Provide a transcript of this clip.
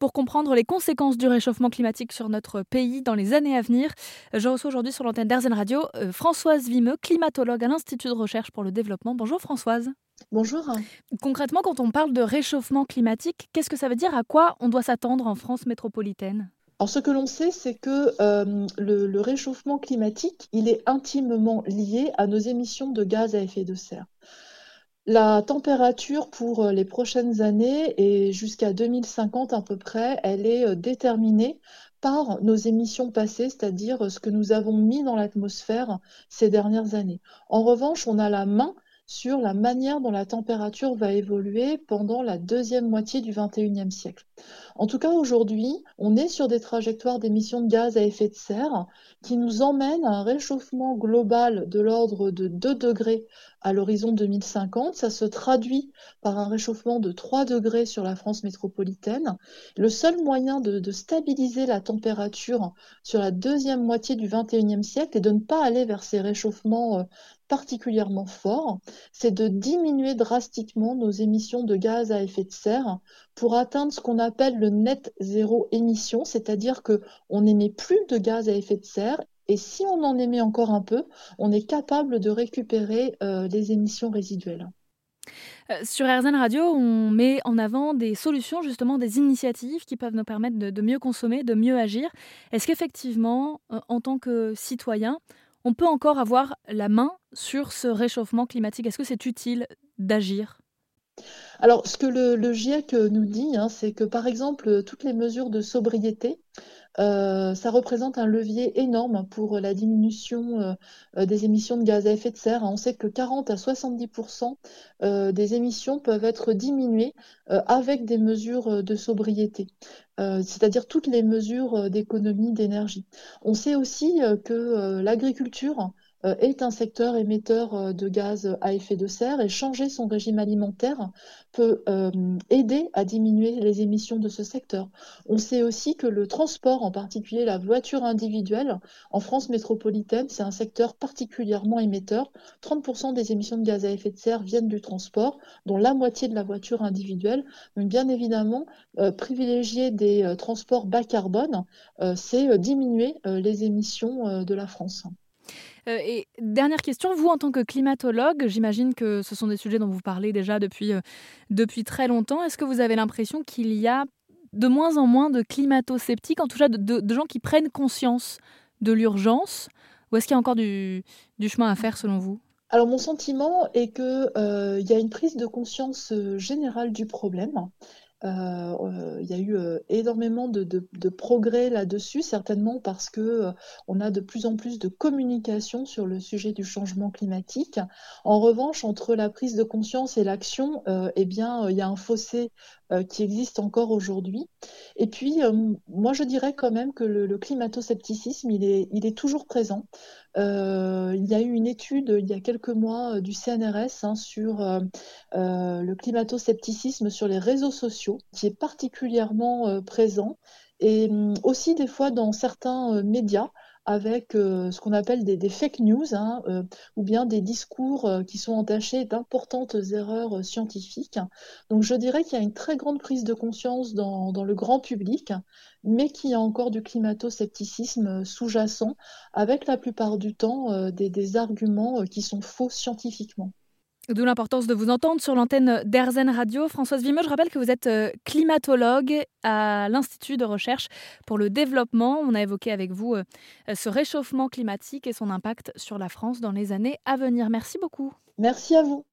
pour comprendre les conséquences du réchauffement climatique sur notre pays dans les années à venir. Je reçois aujourd'hui sur l'antenne d'Airzen Radio euh, Françoise Vimeux, climatologue à l'Institut de recherche pour le développement. Bonjour Françoise. Bonjour. Concrètement, quand on parle de réchauffement climatique, qu'est-ce que ça veut dire? À quoi on doit s'attendre en France métropolitaine? Alors, ce que l'on sait, c'est que euh, le, réchauffement climatique, il est intimement lié à nos émissions de gaz à effet de serre. La température pour euh, les prochaines années et jusqu'à 2050 à peu près, elle est euh, déterminée par nos émissions passées, c'est-à-dire ce que nous avons mis dans l'atmosphère ces dernières années. En revanche, on a la main sur la manière dont la température va évoluer pendant la deuxième moitié du XXIe siècle. En tout cas, aujourd'hui, on est sur des trajectoires d'émissions de gaz à effet de serre qui nous emmènent à un réchauffement global de l'ordre de 2 degrés à l'horizon 2050. Ça se traduit par un réchauffement de 3 degrés sur la France métropolitaine. Le seul moyen de, stabiliser la température sur la deuxième moitié du XXIe siècle est de ne pas aller vers ces réchauffements euh, particulièrement forts, c'est de diminuer drastiquement nos émissions de gaz à effet de serre pour atteindre ce qu'on appelle le net zéro émission, c'est-à-dire que on n'émet plus de gaz à effet de serre et si on en émet encore un peu, on est capable de récupérer euh, les émissions résiduelles. Euh, sur RZN Radio, on met en avant des solutions, justement des initiatives qui peuvent nous permettre de, mieux consommer, de mieux agir. Est-ce qu'effectivement, euh, en tant que citoyen, on peut encore avoir la main sur ce réchauffement climatique? Est-ce que c'est utile d'agir? Alors, ce que le, GIEC nous dit, hein, c'est que par exemple, toutes les mesures de sobriété, euh, ça représente un levier énorme pour la diminution euh, euh, des émissions de gaz à effet de serre. On sait que 40 à 70% des émissions peuvent être diminuées avec des mesures de sobriété, c'est-à-dire toutes les mesures d'économie d'énergie. On sait aussi que l'agriculture euh, est un secteur émetteur euh, de gaz à effet de serre et changer son régime alimentaire peut euh, aider à diminuer les émissions de ce secteur. On sait aussi que le transport, en particulier la voiture individuelle, en France métropolitaine, c'est un secteur particulièrement émetteur. 30% des émissions de gaz à effet de serre viennent du transport, dont la moitié de la voiture individuelle. Donc bien évidemment, privilégier des transports bas carbone, c'est diminuer les émissions de la France. Euh, et dernière question, vous en tant que climatologue, j'imagine que ce sont des sujets dont vous parlez déjà depuis, euh, depuis très longtemps. Est-ce que vous avez l'impression qu'il y a de moins en moins de climato-sceptiques, en tout cas de, gens qui prennent conscience de l'urgence Ou est-ce qu'il y a encore du, chemin à faire selon vous? Alors mon sentiment est qu'il euh, y a une prise de conscience générale du problème euh, il y a eu euh, énormément de, progrès là-dessus, certainement parce que euh, on a de plus en plus de communication sur le sujet du changement climatique. En revanche, entre la prise de conscience et l'action, eh bien, il y a un fossé qui existe encore aujourd'hui. Et puis, moi, je dirais quand même que le, climato-scepticisme, il est, il est toujours présent. Euh, il y a eu une étude il y a quelques mois euh, du CNRS hein, sur euh, le climato-scepticisme sur les réseaux sociaux, qui est particulièrement présent, et hum, aussi des fois dans certains médias avec euh, ce qu'on appelle des, fake news, hein, euh, ou bien des discours euh, qui sont entachés d'importantes erreurs scientifiques. Donc je dirais qu'il y a une très grande prise de conscience dans, le grand public, mais qu'il y a encore du climato-scepticisme sous-jacent, avec la plupart du temps des arguments qui sont faux scientifiquement. D'où l'importance de vous entendre sur l'antenne d'Airzen Radio. Françoise Vimeux, je rappelle que vous êtes euh, climatologue à l'Institut de recherche pour le développement. On a évoqué avec vous euh, ce réchauffement climatique et son impact sur la France dans les années à venir. Merci beaucoup. Merci à vous.